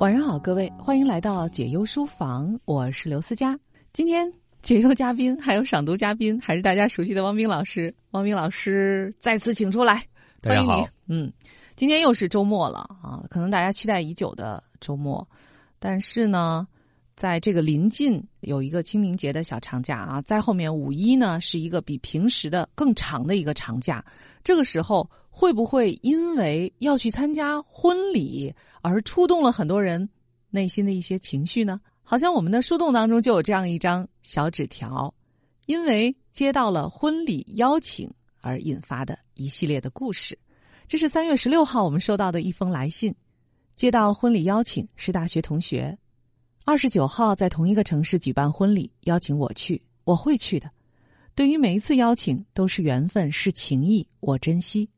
晚上好，各位，欢迎来到解忧书房，我是刘思佳。今天解忧嘉宾还有赏读嘉宾，还是大家熟悉的汪冰老师。汪冰老师再次请出来，欢迎你。嗯，今天又是周末了啊，可能大家期待已久的周末，但是呢，在这个临近有一个清明节的小长假啊，在后面五一呢是一个比平时的更长的一个长假，这个时候。会不会因为要去参加婚礼而触动了很多人内心的一些情绪呢？好像我们的树洞当中就有这样一张小纸条，因为接到了婚礼邀请而引发的一系列的故事。这是三月十六号我们收到的一封来信，接到婚礼邀请是大学同学，二十九号在同一个城市举办婚礼，邀请我去，我会去的。对于每一次邀请都是缘分，是情谊，我珍惜。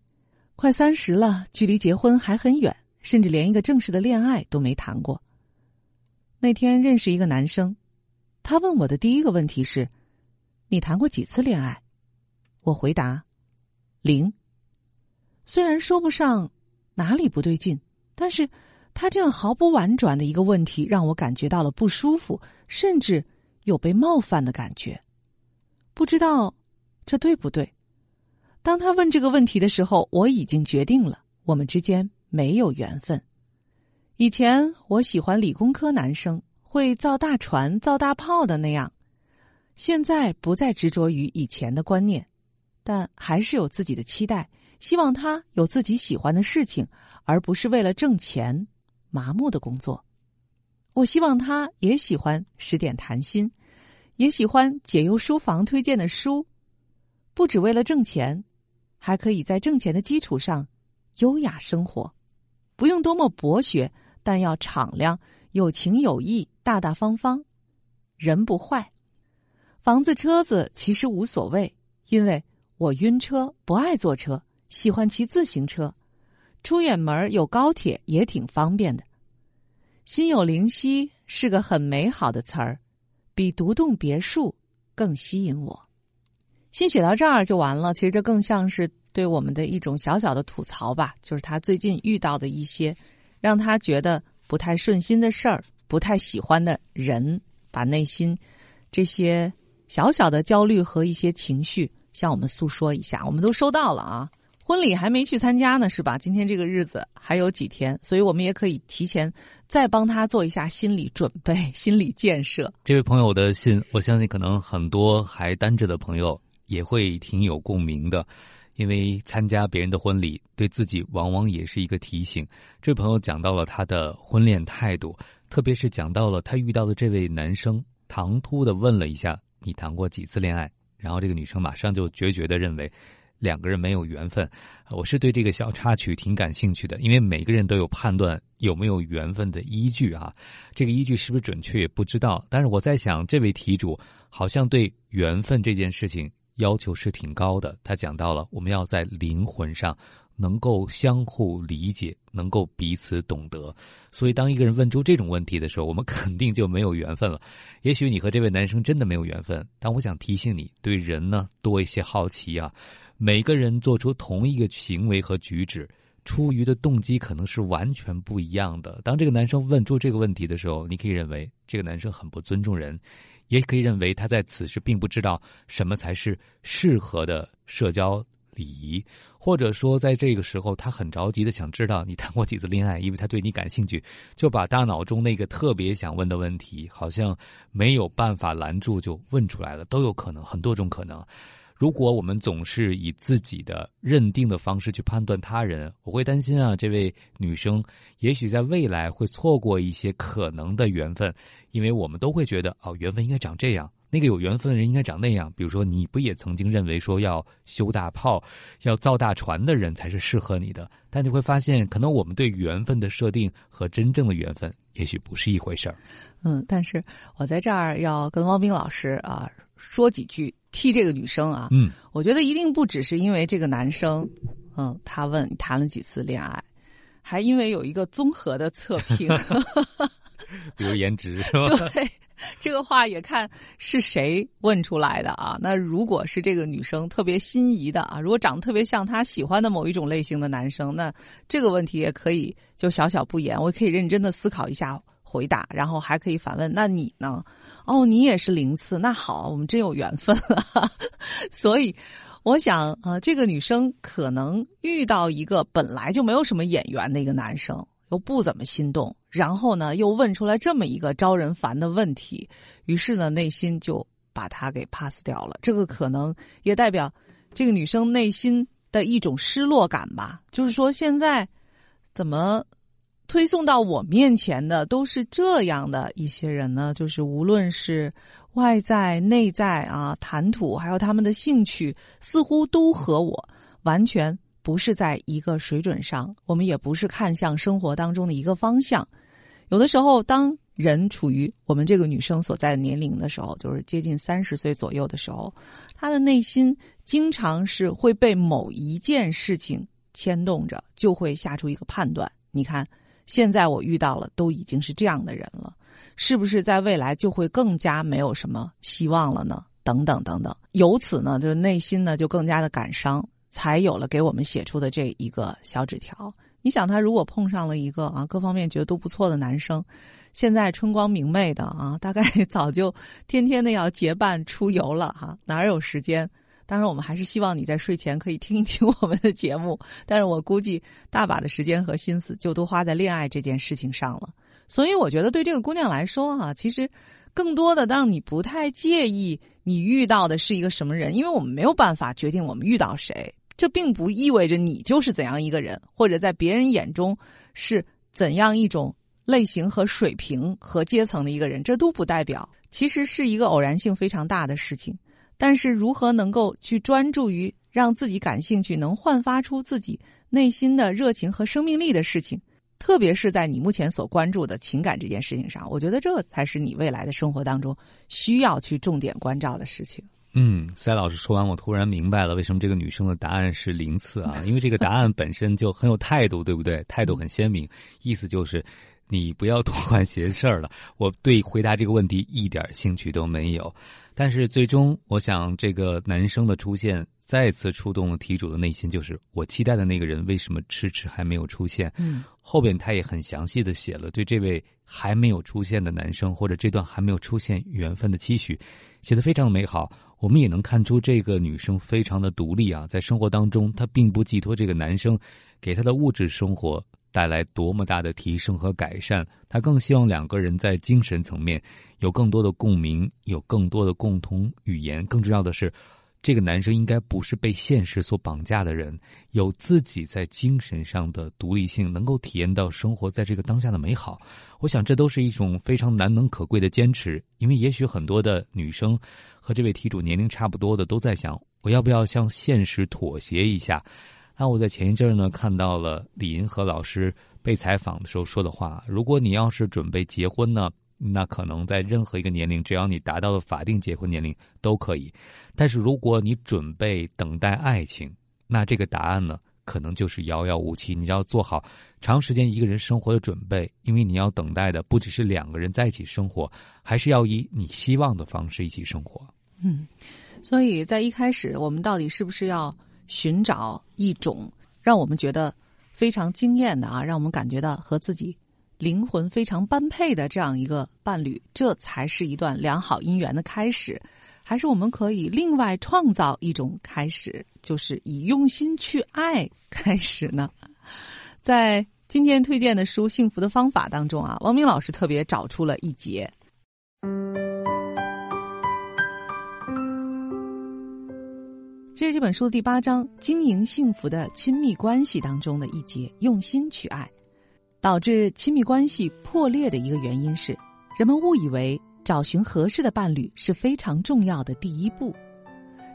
快三十了，距离结婚还很远，甚至连一个正式的恋爱都没谈过。那天认识一个男生，他问我的第一个问题是：“你谈过几次恋爱？”我回答：“零。”虽然说不上哪里不对劲，但是他这样毫不婉转的一个问题，让我感觉到了不舒服，甚至有被冒犯的感觉。不知道这对不对？当他问这个问题的时候，我已经决定了，我们之间没有缘分。以前我喜欢理工科男生，会造大船、造大炮的那样。现在不再执着于以前的观念，但还是有自己的期待，希望他有自己喜欢的事情，而不是为了挣钱麻木的工作。我希望他也喜欢十点谈心，也喜欢解忧书房推荐的书，不只为了挣钱。还可以在挣钱的基础上优雅生活，不用多么博学，但要敞亮、有情有义、大大方方，人不坏。房子、车子其实无所谓，因为我晕车，不爱坐车，喜欢骑自行车。出远门有高铁也挺方便的。心有灵犀是个很美好的词儿，比独栋别墅更吸引我。信写到这儿就完了，其实这更像是对我们的一种小小的吐槽吧。就是他最近遇到的一些让他觉得不太顺心的事儿，不太喜欢的人，把内心这些小小的焦虑和一些情绪向我们诉说一下。我们都收到了啊，婚礼还没去参加呢，是吧？今天这个日子还有几天，所以我们也可以提前再帮他做一下心理准备、心理建设。这位朋友的信，我相信可能很多还单着的朋友。也会挺有共鸣的，因为参加别人的婚礼，对自己往往也是一个提醒。这位朋友讲到了他的婚恋态度，特别是讲到了他遇到的这位男生，唐突的问了一下：“你谈过几次恋爱？”然后这个女生马上就决绝的认为两个人没有缘分。我是对这个小插曲挺感兴趣的，因为每个人都有判断有没有缘分的依据啊。这个依据是不是准确也不知道，但是我在想，这位题主好像对缘分这件事情。要求是挺高的。他讲到了，我们要在灵魂上能够相互理解，能够彼此懂得。所以，当一个人问出这种问题的时候，我们肯定就没有缘分了。也许你和这位男生真的没有缘分，但我想提醒你，对人呢多一些好奇啊。每个人做出同一个行为和举止，出于的动机可能是完全不一样的。当这个男生问出这个问题的时候，你可以认为这个男生很不尊重人。也可以认为他在此时并不知道什么才是适合的社交礼仪，或者说在这个时候他很着急的想知道你谈过几次恋爱，因为他对你感兴趣，就把大脑中那个特别想问的问题，好像没有办法拦住就问出来了，都有可能，很多种可能。如果我们总是以自己的认定的方式去判断他人，我会担心啊，这位女生也许在未来会错过一些可能的缘分。因为我们都会觉得哦，缘分应该长这样，那个有缘分的人应该长那样。比如说，你不也曾经认为说要修大炮、要造大船的人才是适合你的？但你会发现，可能我们对缘分的设定和真正的缘分也许不是一回事儿。嗯，但是我在这儿要跟汪冰老师啊说几句，替这个女生啊，嗯，我觉得一定不只是因为这个男生，嗯，他问谈了几次恋爱，还因为有一个综合的测评。比如颜值是吧？对，这个话也看是谁问出来的啊。那如果是这个女生特别心仪的啊，如果长得特别像她喜欢的某一种类型的男生，那这个问题也可以就小小不言，我可以认真的思考一下回答，然后还可以反问：那你呢？哦，你也是零次，那好，我们真有缘分啊。所以。我想啊，这个女生可能遇到一个本来就没有什么眼缘的一个男生，又不怎么心动，然后呢又问出来这么一个招人烦的问题，于是呢内心就把他给 pass 掉了。这个可能也代表这个女生内心的一种失落感吧。就是说，现在怎么推送到我面前的都是这样的一些人呢？就是无论是。外在、内在啊，谈吐还有他们的兴趣，似乎都和我完全不是在一个水准上。我们也不是看向生活当中的一个方向。有的时候，当人处于我们这个女生所在的年龄的时候，就是接近三十岁左右的时候，她的内心经常是会被某一件事情牵动着，就会下出一个判断。你看，现在我遇到了，都已经是这样的人了。是不是在未来就会更加没有什么希望了呢？等等等等，由此呢，就内心呢就更加的感伤，才有了给我们写出的这一个小纸条。你想，他如果碰上了一个啊各方面觉得都不错的男生，现在春光明媚的啊，大概早就天天的要结伴出游了哈，哪有时间？当然，我们还是希望你在睡前可以听一听我们的节目，但是我估计大把的时间和心思就都花在恋爱这件事情上了。所以我觉得，对这个姑娘来说，哈，其实更多的让你不太介意你遇到的是一个什么人，因为我们没有办法决定我们遇到谁，这并不意味着你就是怎样一个人，或者在别人眼中是怎样一种类型和水平和阶层的一个人，这都不代表，其实是一个偶然性非常大的事情。但是，如何能够去专注于让自己感兴趣、能焕发出自己内心的热情和生命力的事情？特别是在你目前所关注的情感这件事情上，我觉得这才是你未来的生活当中需要去重点关照的事情。嗯，塞老师说完，我突然明白了为什么这个女生的答案是零次啊，因为这个答案本身就很有态度，对不对？态度很鲜明，意思就是你不要多管闲事儿了。我对回答这个问题一点兴趣都没有。但是最终，我想这个男生的出现。再次触动了题主的内心，就是我期待的那个人为什么迟迟还没有出现？嗯，后边他也很详细的写了对这位还没有出现的男生或者这段还没有出现缘分的期许，写的非常的美好。我们也能看出这个女生非常的独立啊，在生活当中她并不寄托这个男生给她的物质生活带来多么大的提升和改善，他更希望两个人在精神层面有更多的共鸣，有更多的共同语言。更重要的是。这个男生应该不是被现实所绑架的人，有自己在精神上的独立性，能够体验到生活在这个当下的美好。我想这都是一种非常难能可贵的坚持。因为也许很多的女生和这位题主年龄差不多的，都在想我要不要向现实妥协一下。那我在前一阵呢看到了李银河老师被采访的时候说的话：如果你要是准备结婚呢？那可能在任何一个年龄，只要你达到了法定结婚年龄都可以。但是如果你准备等待爱情，那这个答案呢，可能就是遥遥无期。你要做好长时间一个人生活的准备，因为你要等待的不只是两个人在一起生活，还是要以你希望的方式一起生活。嗯，所以在一开始，我们到底是不是要寻找一种让我们觉得非常惊艳的啊，让我们感觉到和自己。灵魂非常般配的这样一个伴侣，这才是一段良好姻缘的开始。还是我们可以另外创造一种开始，就是以用心去爱开始呢？在今天推荐的书《幸福的方法》当中啊，王明老师特别找出了一节，这是这本书的第八章“经营幸福的亲密关系”当中的一节“用心去爱”。导致亲密关系破裂的一个原因是，人们误以为找寻合适的伴侣是非常重要的第一步。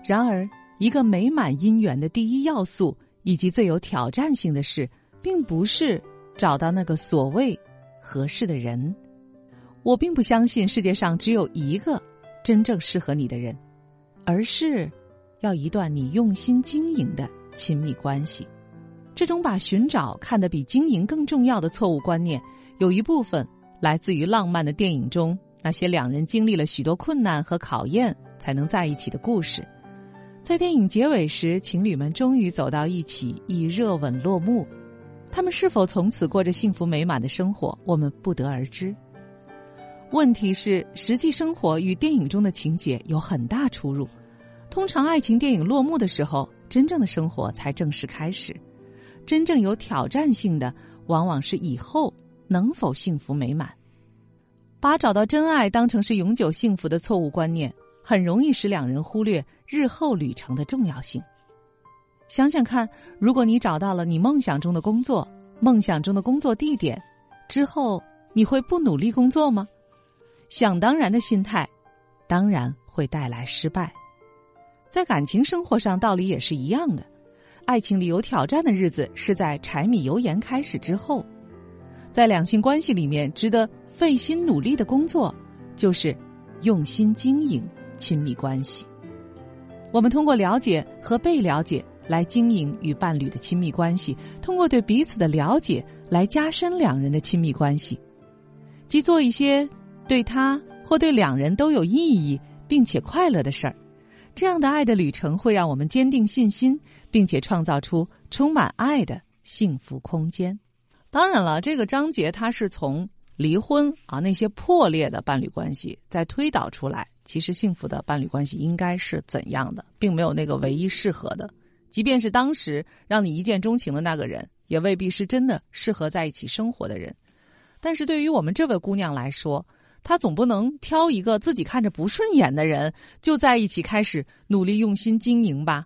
然而，一个美满姻缘的第一要素以及最有挑战性的事，并不是找到那个所谓合适的人。我并不相信世界上只有一个真正适合你的人，而是要一段你用心经营的亲密关系。这种把寻找看得比经营更重要的错误观念，有一部分来自于浪漫的电影中那些两人经历了许多困难和考验才能在一起的故事。在电影结尾时，情侣们终于走到一起，以热吻落幕。他们是否从此过着幸福美满的生活，我们不得而知。问题是，实际生活与电影中的情节有很大出入。通常，爱情电影落幕的时候，真正的生活才正式开始。真正有挑战性的，往往是以后能否幸福美满。把找到真爱当成是永久幸福的错误观念。很容易使两人忽略日后旅程的重要性。想想看，如果你找到了你梦想中的工作、梦想中的工作地点，之后你会不努力工作吗？想当然的心态，当然会带来失败。在感情生活上，道理也是一样的。爱情里有挑战的日子是在柴米油盐开始之后。在两性关系里面，值得费心努力的工作，就是用心经营。亲密关系，我们通过了解和被了解来经营与伴侣的亲密关系，通过对彼此的了解来加深两人的亲密关系，即做一些对他或对两人都有意义并且快乐的事儿。这样的爱的旅程会让我们坚定信心，并且创造出充满爱的幸福空间。当然了，这个章节它是从离婚啊那些破裂的伴侣关系再推导出来。其实幸福的伴侣关系应该是怎样的，并没有那个唯一适合的。即便是当时让你一见钟情的那个人，也未必是真的适合在一起生活的人。但是对于我们这位姑娘来说，他总不能挑一个自己看着不顺眼的人就在一起开始努力用心经营吧。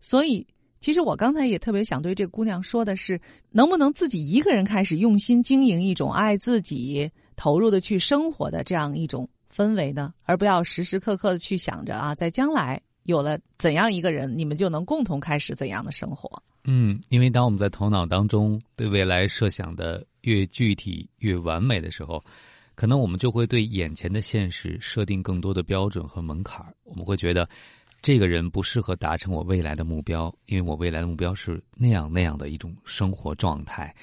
所以，其实我刚才也特别想对这姑娘说的是，能不能自己一个人开始用心经营一种爱自己、投入的去生活的这样一种。氛围呢，而不要时时刻刻的去想着啊，在将来有了怎样一个人，你们就能共同开始怎样的生活。嗯，因为当我们在头脑当中对未来设想的越具体越完美的时候，可能我们就会对眼前的现实设定更多的标准和门槛我们会觉得，这个人不适合达成我未来的目标，因为我未来的目标是那样那样的一种生活状态。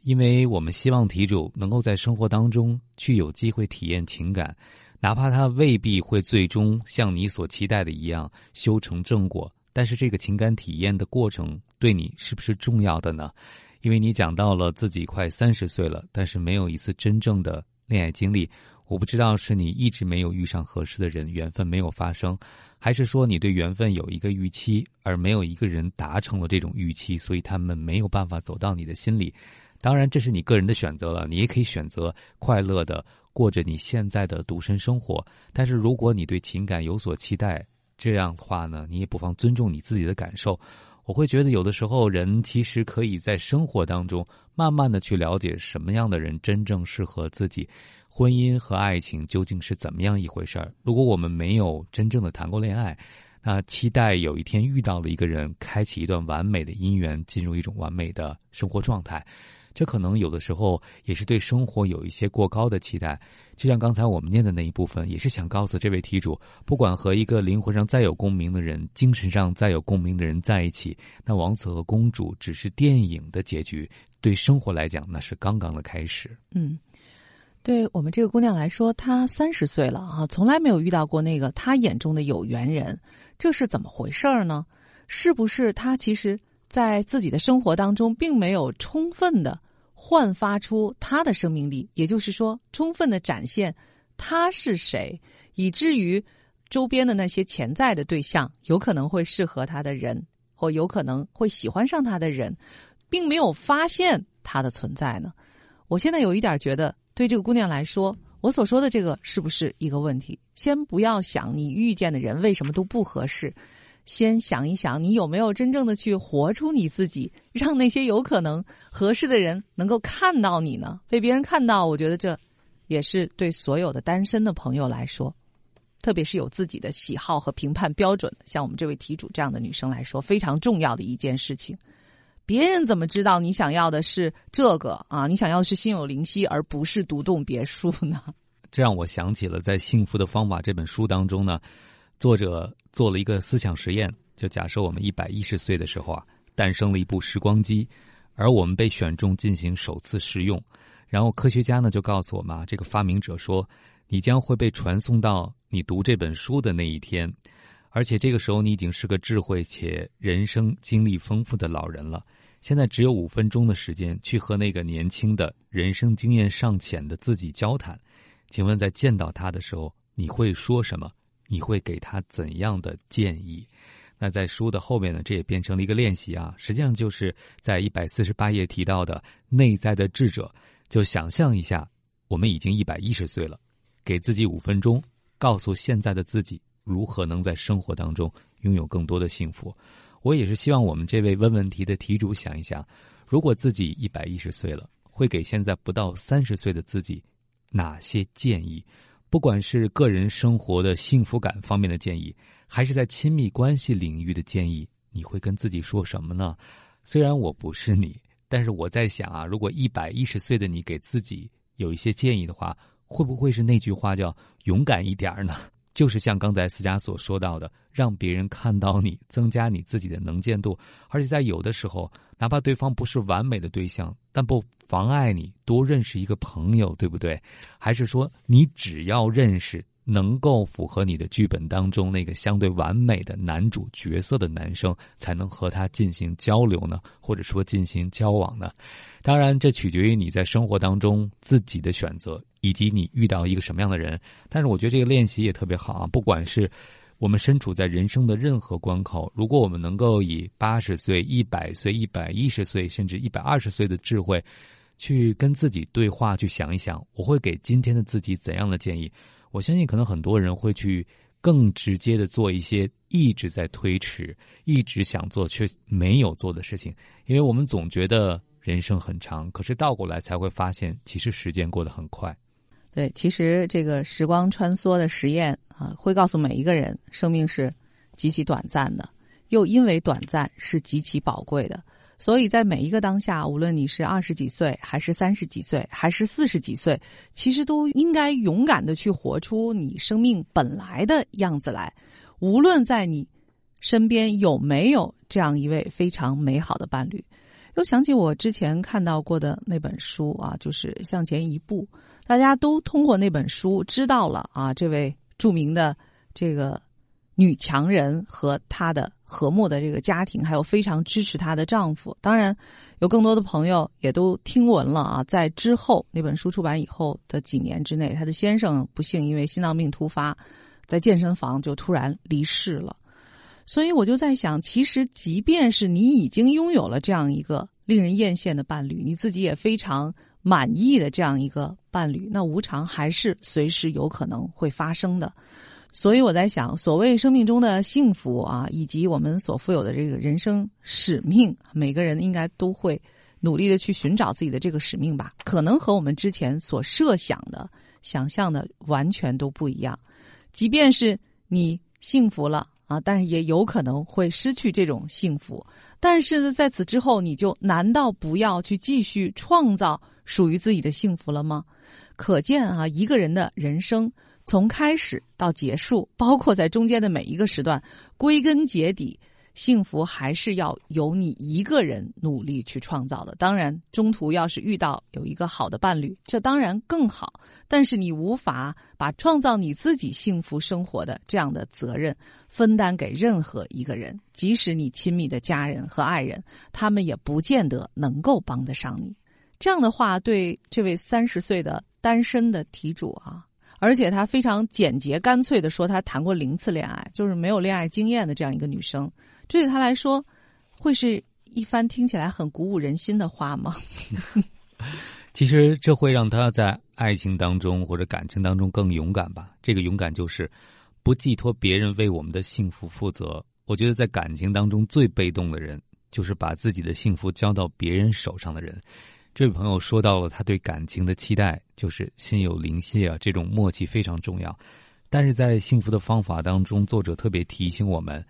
因为我们希望题主能够在生活当中去有机会体验情感。哪怕他未必会最终像你所期待的一样修成正果，但是这个情感体验的过程对你是不是重要的呢？因为你讲到了自己快三十岁了，但是没有一次真正的恋爱经历，我不知道是你一直没有遇上合适的人，缘分没有发生，还是说你对缘分有一个预期，而没有一个人达成了这种预期，所以他们没有办法走到你的心里。当然，这是你个人的选择了，你也可以选择快乐的。过着你现在的独身生活，但是如果你对情感有所期待，这样的话呢，你也不妨尊重你自己的感受。我会觉得有的时候人其实可以在生活当中慢慢的去了解什么样的人真正适合自己，婚姻和爱情究竟是怎么样一回事儿。如果我们没有真正的谈过恋爱，那期待有一天遇到了一个人，开启一段完美的姻缘，进入一种完美的生活状态。这可能有的时候也是对生活有一些过高的期待，就像刚才我们念的那一部分，也是想告诉这位题主，不管和一个灵魂上再有共鸣的人，精神上再有共鸣的人在一起，那王子和公主只是电影的结局，对生活来讲那是刚刚的开始。嗯，对我们这个姑娘来说，她三十岁了啊，从来没有遇到过那个她眼中的有缘人，这是怎么回事儿呢？是不是她其实？在自己的生活当中，并没有充分的焕发出他的生命力，也就是说，充分的展现他是谁，以至于周边的那些潜在的对象有可能会适合他的人，或有可能会喜欢上他的人，并没有发现他的存在呢。我现在有一点觉得，对这个姑娘来说，我所说的这个是不是一个问题？先不要想你遇见的人为什么都不合适。先想一想，你有没有真正的去活出你自己，让那些有可能合适的人能够看到你呢？被别人看到，我觉得这也是对所有的单身的朋友来说，特别是有自己的喜好和评判标准，像我们这位题主这样的女生来说，非常重要的一件事情。别人怎么知道你想要的是这个啊？你想要的是心有灵犀，而不是独栋别墅呢？这让我想起了在《幸福的方法》这本书当中呢。作者做了一个思想实验，就假设我们一百一十岁的时候啊，诞生了一部时光机，而我们被选中进行首次试用，然后科学家呢就告诉我们啊，这个发明者说，你将会被传送到你读这本书的那一天，而且这个时候你已经是个智慧且人生经历丰富的老人了。现在只有五分钟的时间去和那个年轻的人生经验尚浅的自己交谈，请问在见到他的时候你会说什么？你会给他怎样的建议？那在书的后面呢？这也变成了一个练习啊，实际上就是在一百四十八页提到的内在的智者，就想象一下，我们已经一百一十岁了，给自己五分钟，告诉现在的自己如何能在生活当中拥有更多的幸福。我也是希望我们这位问问题的题主想一想，如果自己一百一十岁了，会给现在不到三十岁的自己哪些建议？不管是个人生活的幸福感方面的建议，还是在亲密关系领域的建议，你会跟自己说什么呢？虽然我不是你，但是我在想啊，如果一百一十岁的你给自己有一些建议的话，会不会是那句话叫“勇敢一点儿呢”？就是像刚才思佳所说到的，让别人看到你，增加你自己的能见度，而且在有的时候，哪怕对方不是完美的对象，但不妨碍你多认识一个朋友，对不对？还是说，你只要认识能够符合你的剧本当中那个相对完美的男主角色的男生，才能和他进行交流呢？或者说进行交往呢？当然，这取决于你在生活当中自己的选择。以及你遇到一个什么样的人，但是我觉得这个练习也特别好啊！不管是我们身处在人生的任何关口，如果我们能够以八十岁、一百岁、一百一十岁，甚至一百二十岁的智慧，去跟自己对话，去想一想，我会给今天的自己怎样的建议？我相信，可能很多人会去更直接的做一些一直在推迟、一直想做却没有做的事情，因为我们总觉得人生很长，可是倒过来才会发现，其实时间过得很快。对，其实这个时光穿梭的实验啊，会告诉每一个人，生命是极其短暂的，又因为短暂是极其宝贵的。所以在每一个当下，无论你是二十几岁，还是三十几岁，还是四十几岁，其实都应该勇敢的去活出你生命本来的样子来。无论在你身边有没有这样一位非常美好的伴侣，又想起我之前看到过的那本书啊，就是《向前一步》。大家都通过那本书知道了啊，这位著名的这个女强人和她的和睦的这个家庭，还有非常支持她的丈夫。当然，有更多的朋友也都听闻了啊，在之后那本书出版以后的几年之内，她的先生不幸因为心脏病突发，在健身房就突然离世了。所以我就在想，其实即便是你已经拥有了这样一个令人艳羡的伴侣，你自己也非常。满意的这样一个伴侣，那无常还是随时有可能会发生的。所以我在想，所谓生命中的幸福啊，以及我们所富有的这个人生使命，每个人应该都会努力的去寻找自己的这个使命吧。可能和我们之前所设想的、想象的完全都不一样。即便是你幸福了啊，但是也有可能会失去这种幸福。但是，在此之后，你就难道不要去继续创造？属于自己的幸福了吗？可见啊，一个人的人生从开始到结束，包括在中间的每一个时段，归根结底，幸福还是要由你一个人努力去创造的。当然，中途要是遇到有一个好的伴侣，这当然更好。但是你无法把创造你自己幸福生活的这样的责任分担给任何一个人，即使你亲密的家人和爱人，他们也不见得能够帮得上你。这样的话，对这位三十岁的单身的题主啊，而且他非常简洁干脆的说，他谈过零次恋爱，就是没有恋爱经验的这样一个女生，这对他来说，会是一番听起来很鼓舞人心的话吗？其实这会让他在爱情当中或者感情当中更勇敢吧。这个勇敢就是不寄托别人为我们的幸福负责。我觉得在感情当中最被动的人，就是把自己的幸福交到别人手上的人。这位朋友说到了他对感情的期待，就是心有灵犀啊，这种默契非常重要。但是在幸福的方法当中，作者特别提醒我们，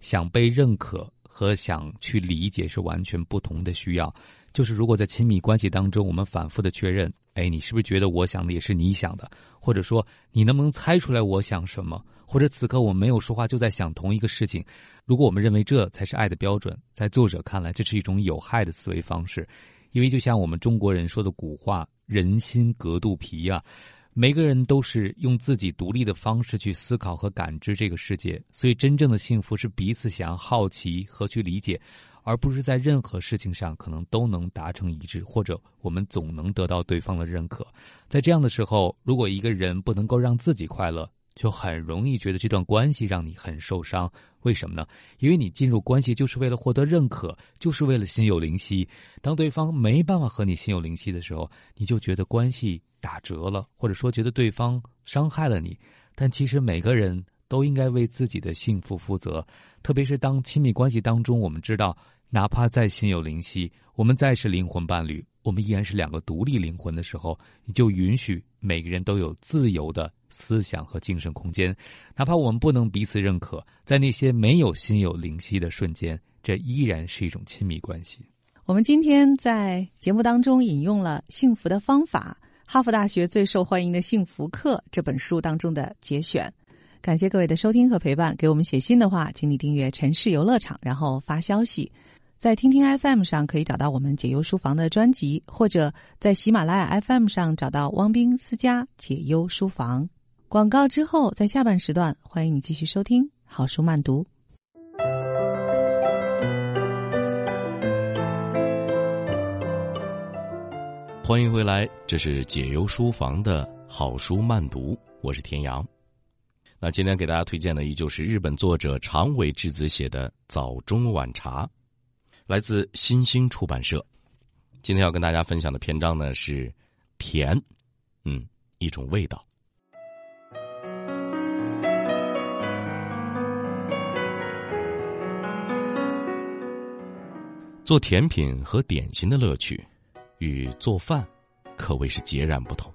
想被认可和想去理解是完全不同的需要。就是如果在亲密关系当中，我们反复的确认，哎，你是不是觉得我想的也是你想的？或者说，你能不能猜出来我想什么？或者此刻我没有说话，就在想同一个事情。如果我们认为这才是爱的标准，在作者看来，这是一种有害的思维方式。因为就像我们中国人说的古话“人心隔肚皮”啊，每个人都是用自己独立的方式去思考和感知这个世界，所以真正的幸福是彼此想要好奇和去理解。而不是在任何事情上可能都能达成一致，或者我们总能得到对方的认可。在这样的时候，如果一个人不能够让自己快乐，就很容易觉得这段关系让你很受伤。为什么呢？因为你进入关系就是为了获得认可，就是为了心有灵犀。当对方没办法和你心有灵犀的时候，你就觉得关系打折了，或者说觉得对方伤害了你。但其实每个人都应该为自己的幸福负责，特别是当亲密关系当中，我们知道。哪怕再心有灵犀，我们再是灵魂伴侣，我们依然是两个独立灵魂的时候，你就允许每个人都有自由的思想和精神空间。哪怕我们不能彼此认可，在那些没有心有灵犀的瞬间，这依然是一种亲密关系。我们今天在节目当中引用了《幸福的方法》哈佛大学最受欢迎的幸福课这本书当中的节选。感谢各位的收听和陪伴。给我们写信的话，请你订阅“城市游乐场”，然后发消息。在听听 FM 上可以找到我们解忧书房的专辑，或者在喜马拉雅 FM 上找到汪斌私家解忧书房。广告之后，在下半时段，欢迎你继续收听好书慢读。欢迎回来，这是解忧书房的好书慢读，我是田阳。那今天给大家推荐的依旧是日本作者长尾智子写的《早中晚茶》。来自新兴出版社，今天要跟大家分享的篇章呢是甜，嗯，一种味道。做甜品和点心的乐趣，与做饭可谓是截然不同。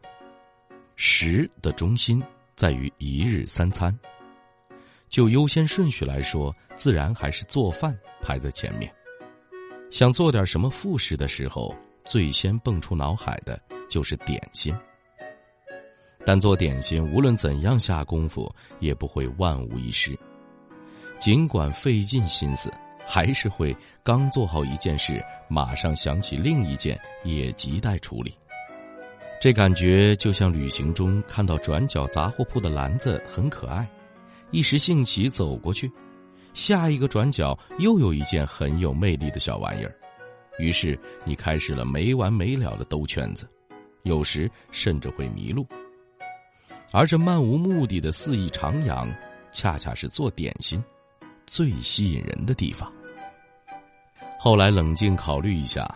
食的中心在于一日三餐，就优先顺序来说，自然还是做饭排在前面。想做点什么副食的时候，最先蹦出脑海的就是点心。但做点心无论怎样下功夫，也不会万无一失。尽管费尽心思，还是会刚做好一件事，马上想起另一件，也亟待处理。这感觉就像旅行中看到转角杂货铺的篮子很可爱，一时兴起走过去。下一个转角又有一件很有魅力的小玩意儿，于是你开始了没完没了的兜圈子，有时甚至会迷路。而这漫无目的的肆意徜徉，恰恰是做点心最吸引人的地方。后来冷静考虑一下，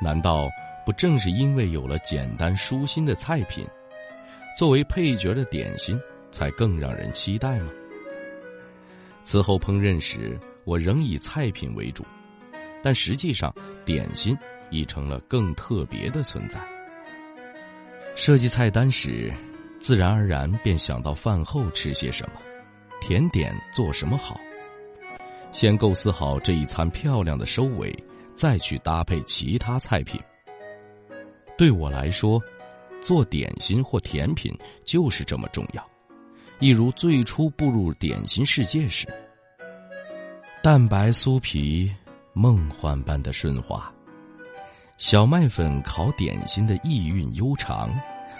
难道不正是因为有了简单舒心的菜品，作为配角的点心才更让人期待吗？此后烹饪时，我仍以菜品为主，但实际上点心已成了更特别的存在。设计菜单时，自然而然便想到饭后吃些什么，甜点做什么好。先构思好这一餐漂亮的收尾，再去搭配其他菜品。对我来说，做点心或甜品就是这么重要。一如最初步入点心世界时，蛋白酥皮，梦幻般的顺滑；小麦粉烤点心的意韵悠长，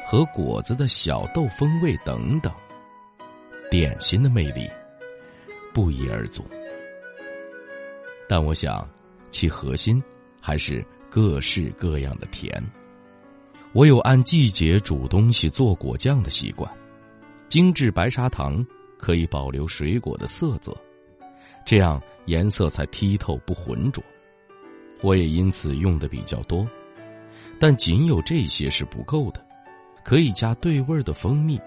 和果子的小豆风味等等，点心的魅力不一而足。但我想，其核心还是各式各样的甜。我有按季节煮东西做果酱的习惯。精致白砂糖可以保留水果的色泽，这样颜色才剔透不浑浊。我也因此用的比较多，但仅有这些是不够的，可以加对味的蜂蜜，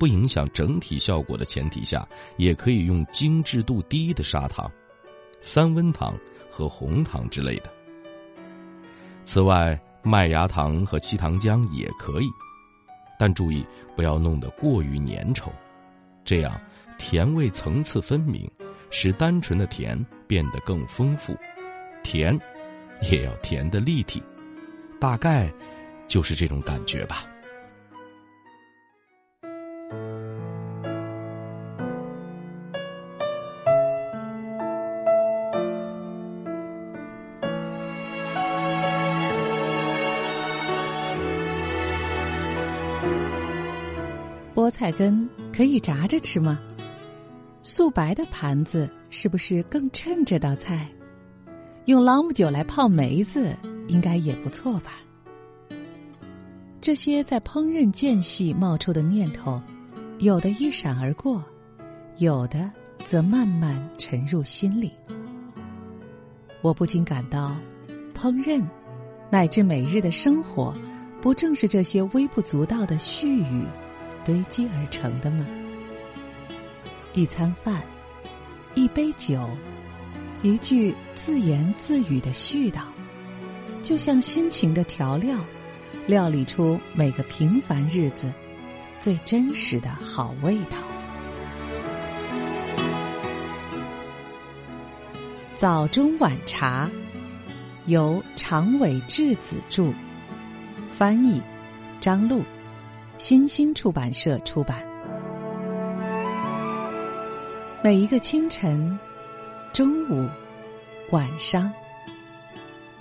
不影响整体效果的前提下，也可以用精致度低的砂糖、三温糖和红糖之类的。此外，麦芽糖和七糖浆也可以。但注意不要弄得过于粘稠，这样甜味层次分明，使单纯的甜变得更丰富。甜，也要甜的立体，大概就是这种感觉吧。菜根可以炸着吃吗？素白的盘子是不是更衬这道菜？用朗姆酒来泡梅子，应该也不错吧？这些在烹饪间隙冒出的念头，有的一闪而过，有的则慢慢沉入心里。我不禁感到，烹饪乃至每日的生活，不正是这些微不足道的絮语堆积而成的吗？一餐饭，一杯酒，一句自言自语的絮叨，就像心情的调料。料理出每个平凡日子最真实的好味道。早中晚茶，由长尾智子著，翻译张璐，新兴出版社出版。每一个清晨、中午、晚上，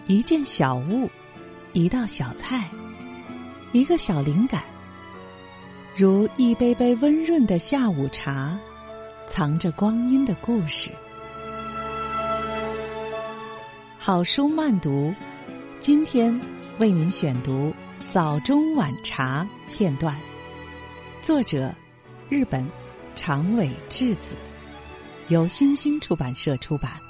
一件小物，一道小菜。一个小灵感，如一杯杯温润的下午茶，藏着光阴的故事。好书慢读，今天为您选读《早中晚茶》片段，作者日本长尾智子，由新兴出版社出版。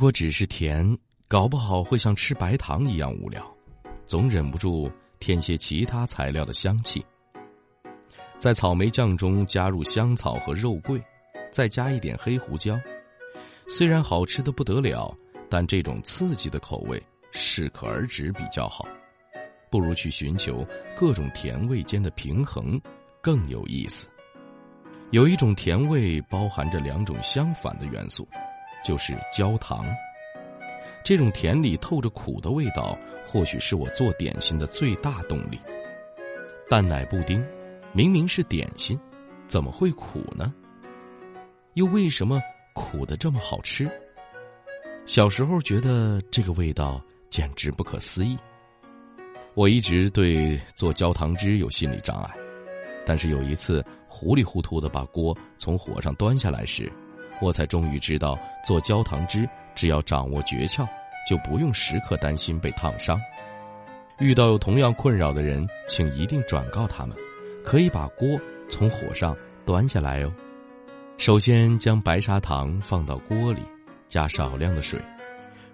如果只是甜，搞不好会像吃白糖一样无聊，总忍不住添些其他材料的香气。在草莓酱中加入香草和肉桂，再加一点黑胡椒，虽然好吃的不得了，但这种刺激的口味适可而止比较好，不如去寻求各种甜味间的平衡更有意思。有一种甜味包含着两种相反的元素。就是焦糖，这种甜里透着苦的味道，或许是我做点心的最大动力。蛋奶布丁，明明是点心，怎么会苦呢？又为什么苦的这么好吃？小时候觉得这个味道简直不可思议。我一直对做焦糖汁有心理障碍，但是有一次糊里糊涂的把锅从火上端下来时。我才终于知道，做焦糖汁只要掌握诀窍，就不用时刻担心被烫伤。遇到有同样困扰的人，请一定转告他们，可以把锅从火上端下来哦。首先将白砂糖放到锅里，加少量的水，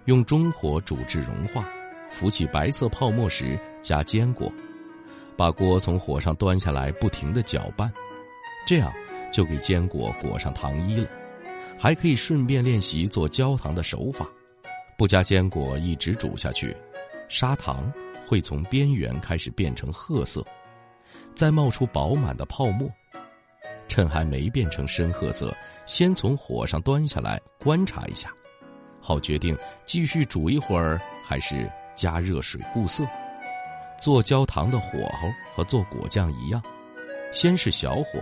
用中火煮至融化，浮起白色泡沫时加坚果，把锅从火上端下来，不停的搅拌，这样就给坚果裹上糖衣了。还可以顺便练习做焦糖的手法，不加坚果一直煮下去，砂糖会从边缘开始变成褐色，再冒出饱满的泡沫。趁还没变成深褐色，先从火上端下来观察一下，好决定继续煮一会儿还是加热水固色。做焦糖的火候和做果酱一样，先是小火，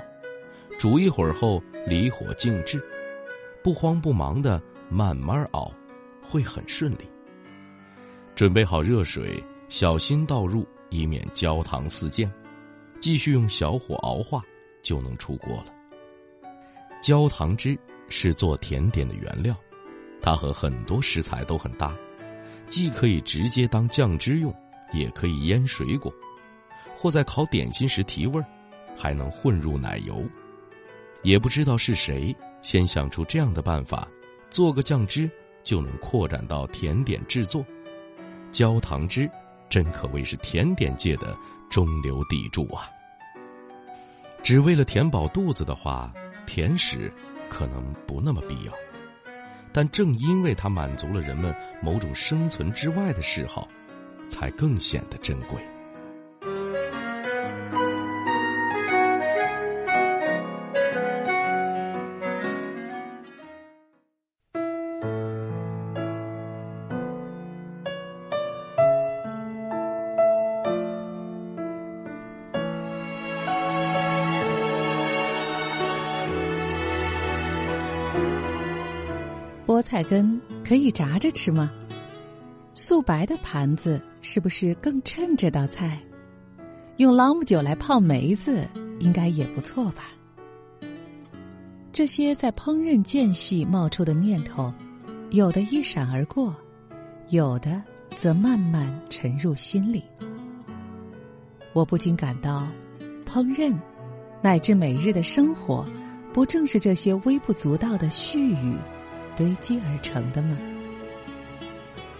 煮一会儿后离火静置。不慌不忙的慢慢熬，会很顺利。准备好热水，小心倒入，以免焦糖四溅。继续用小火熬化，就能出锅了。焦糖汁是做甜点的原料，它和很多食材都很搭，既可以直接当酱汁用，也可以腌水果，或在烤点心时提味儿，还能混入奶油。也不知道是谁。先想出这样的办法，做个酱汁就能扩展到甜点制作。焦糖汁真可谓是甜点界的中流砥柱啊！只为了填饱肚子的话，甜食可能不那么必要。但正因为它满足了人们某种生存之外的嗜好，才更显得珍贵。菜根可以炸着吃吗？素白的盘子是不是更衬这道菜？用朗姆酒来泡梅子，应该也不错吧？这些在烹饪间隙冒出的念头，有的一闪而过，有的则慢慢沉入心里。我不禁感到，烹饪乃至每日的生活，不正是这些微不足道的絮语堆积而成的吗？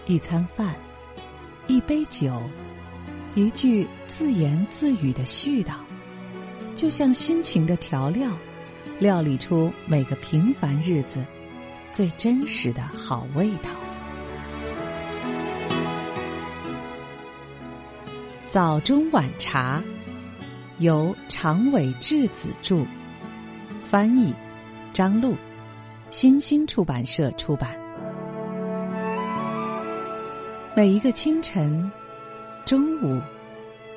一餐饭，一杯酒，一句自言自语的絮叨，就像心情的调料。料理出每个平凡日子最真实的好味道。早中晚茶，由长尾智子著，翻译张璐，新星出版社出版。每一个清晨、中午、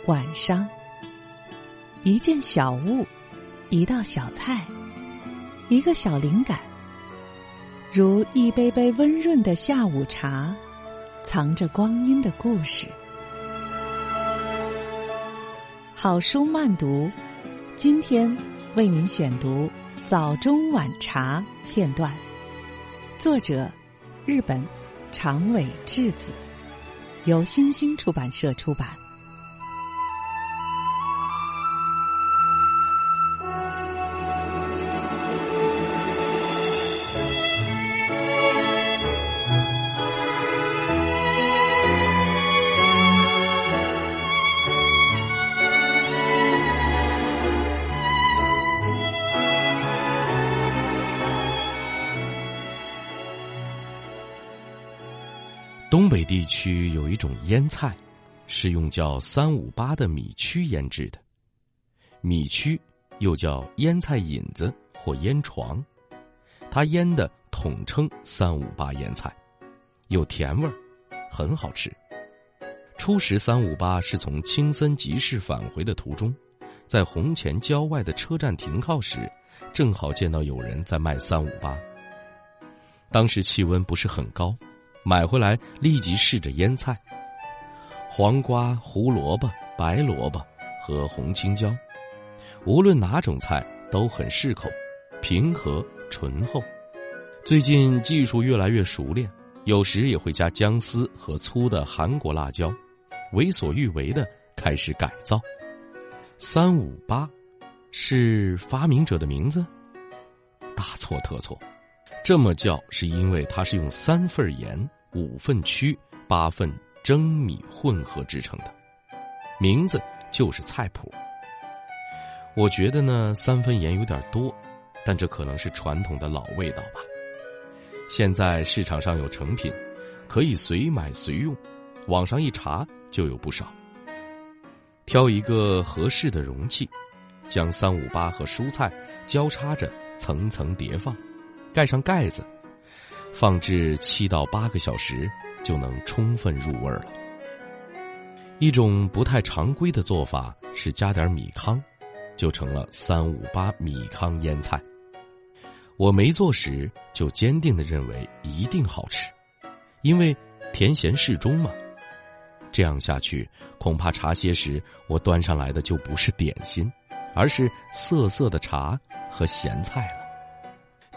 晚上，一件小物，一道小菜。一个小灵感，如一杯杯温润的下午茶，藏着光阴的故事。好书慢读，今天为您选读《早中晚茶》片段，作者日本长尾智子，由新星出版社出版。腌菜，是用叫三五八的米曲腌制的。米曲又叫腌菜引子或腌床，它腌的统称三五八腌菜，有甜味儿，很好吃。初时三五八是从青森集市返回的途中，在红前郊外的车站停靠时，正好见到有人在卖三五八。当时气温不是很高。买回来立即试着腌菜，黄瓜、胡萝卜、白萝卜和红青椒，无论哪种菜都很适口，平和醇厚。最近技术越来越熟练，有时也会加姜丝和粗的韩国辣椒，为所欲为的开始改造。三五八，是发明者的名字？大错特错。这么叫是因为它是用三份盐、五份曲、八份蒸米混合制成的，名字就是菜谱。我觉得呢，三分盐有点多，但这可能是传统的老味道吧。现在市场上有成品，可以随买随用，网上一查就有不少。挑一个合适的容器，将三五八和蔬菜交叉着层层叠放。盖上盖子，放置七到八个小时，就能充分入味了。一种不太常规的做法是加点米糠，就成了三五八米糠腌菜。我没做时就坚定的认为一定好吃，因为甜咸适中嘛。这样下去，恐怕茶歇时我端上来的就不是点心，而是涩涩的茶和咸菜了。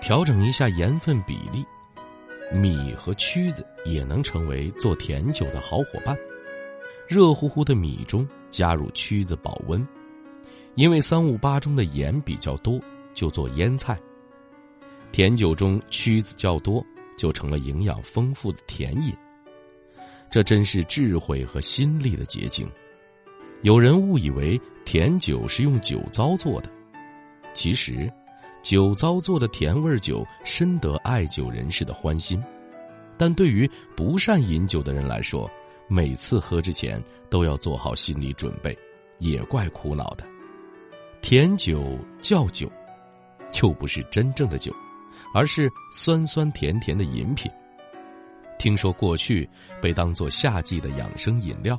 调整一下盐分比例，米和曲子也能成为做甜酒的好伙伴。热乎乎的米中加入曲子保温，因为三五八中的盐比较多，就做腌菜。甜酒中曲子较多，就成了营养丰富的甜饮。这真是智慧和心力的结晶。有人误以为甜酒是用酒糟做的，其实。酒糟做的甜味酒，深得爱酒人士的欢心，但对于不善饮酒的人来说，每次喝之前都要做好心理准备，也怪苦恼的。甜酒叫酒，又不是真正的酒，而是酸酸甜甜的饮品。听说过去被当做夏季的养生饮料，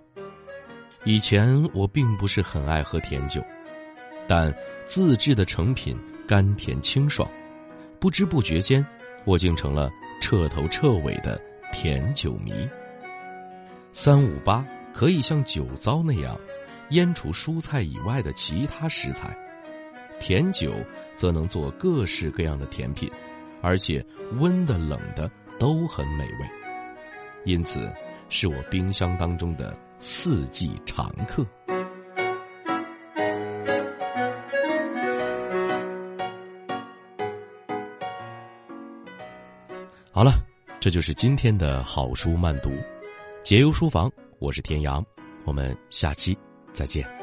以前我并不是很爱喝甜酒，但自制的成品。甘甜清爽，不知不觉间，我竟成了彻头彻尾的甜酒迷。三五八可以像酒糟那样，腌除蔬菜以外的其他食材，甜酒则能做各式各样的甜品，而且温的冷的都很美味，因此是我冰箱当中的四季常客。好了，这就是今天的好书慢读，解忧书房，我是天阳，我们下期再见。